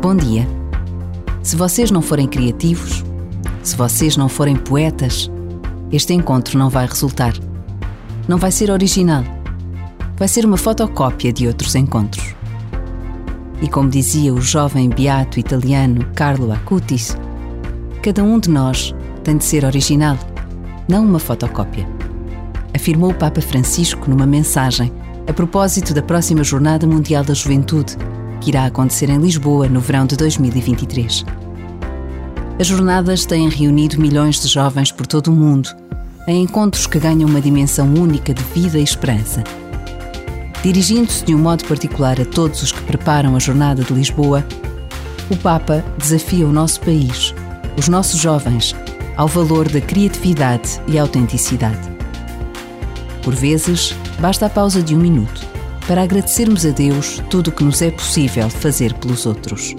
Bom dia. Se vocês não forem criativos, se vocês não forem poetas, este encontro não vai resultar. Não vai ser original. Vai ser uma fotocópia de outros encontros. E como dizia o jovem beato italiano Carlo Acutis, cada um de nós tem de ser original, não uma fotocópia. Afirmou o Papa Francisco numa mensagem a propósito da próxima Jornada Mundial da Juventude, que irá acontecer em Lisboa no verão de 2023. As jornadas têm reunido milhões de jovens por todo o mundo, em encontros que ganham uma dimensão única de vida e esperança. Dirigindo-se de um modo particular a todos os que preparam a Jornada de Lisboa, o Papa desafia o nosso país, os nossos jovens, ao valor da criatividade e autenticidade. Por vezes, basta a pausa de um minuto para agradecermos a Deus tudo o que nos é possível fazer pelos outros.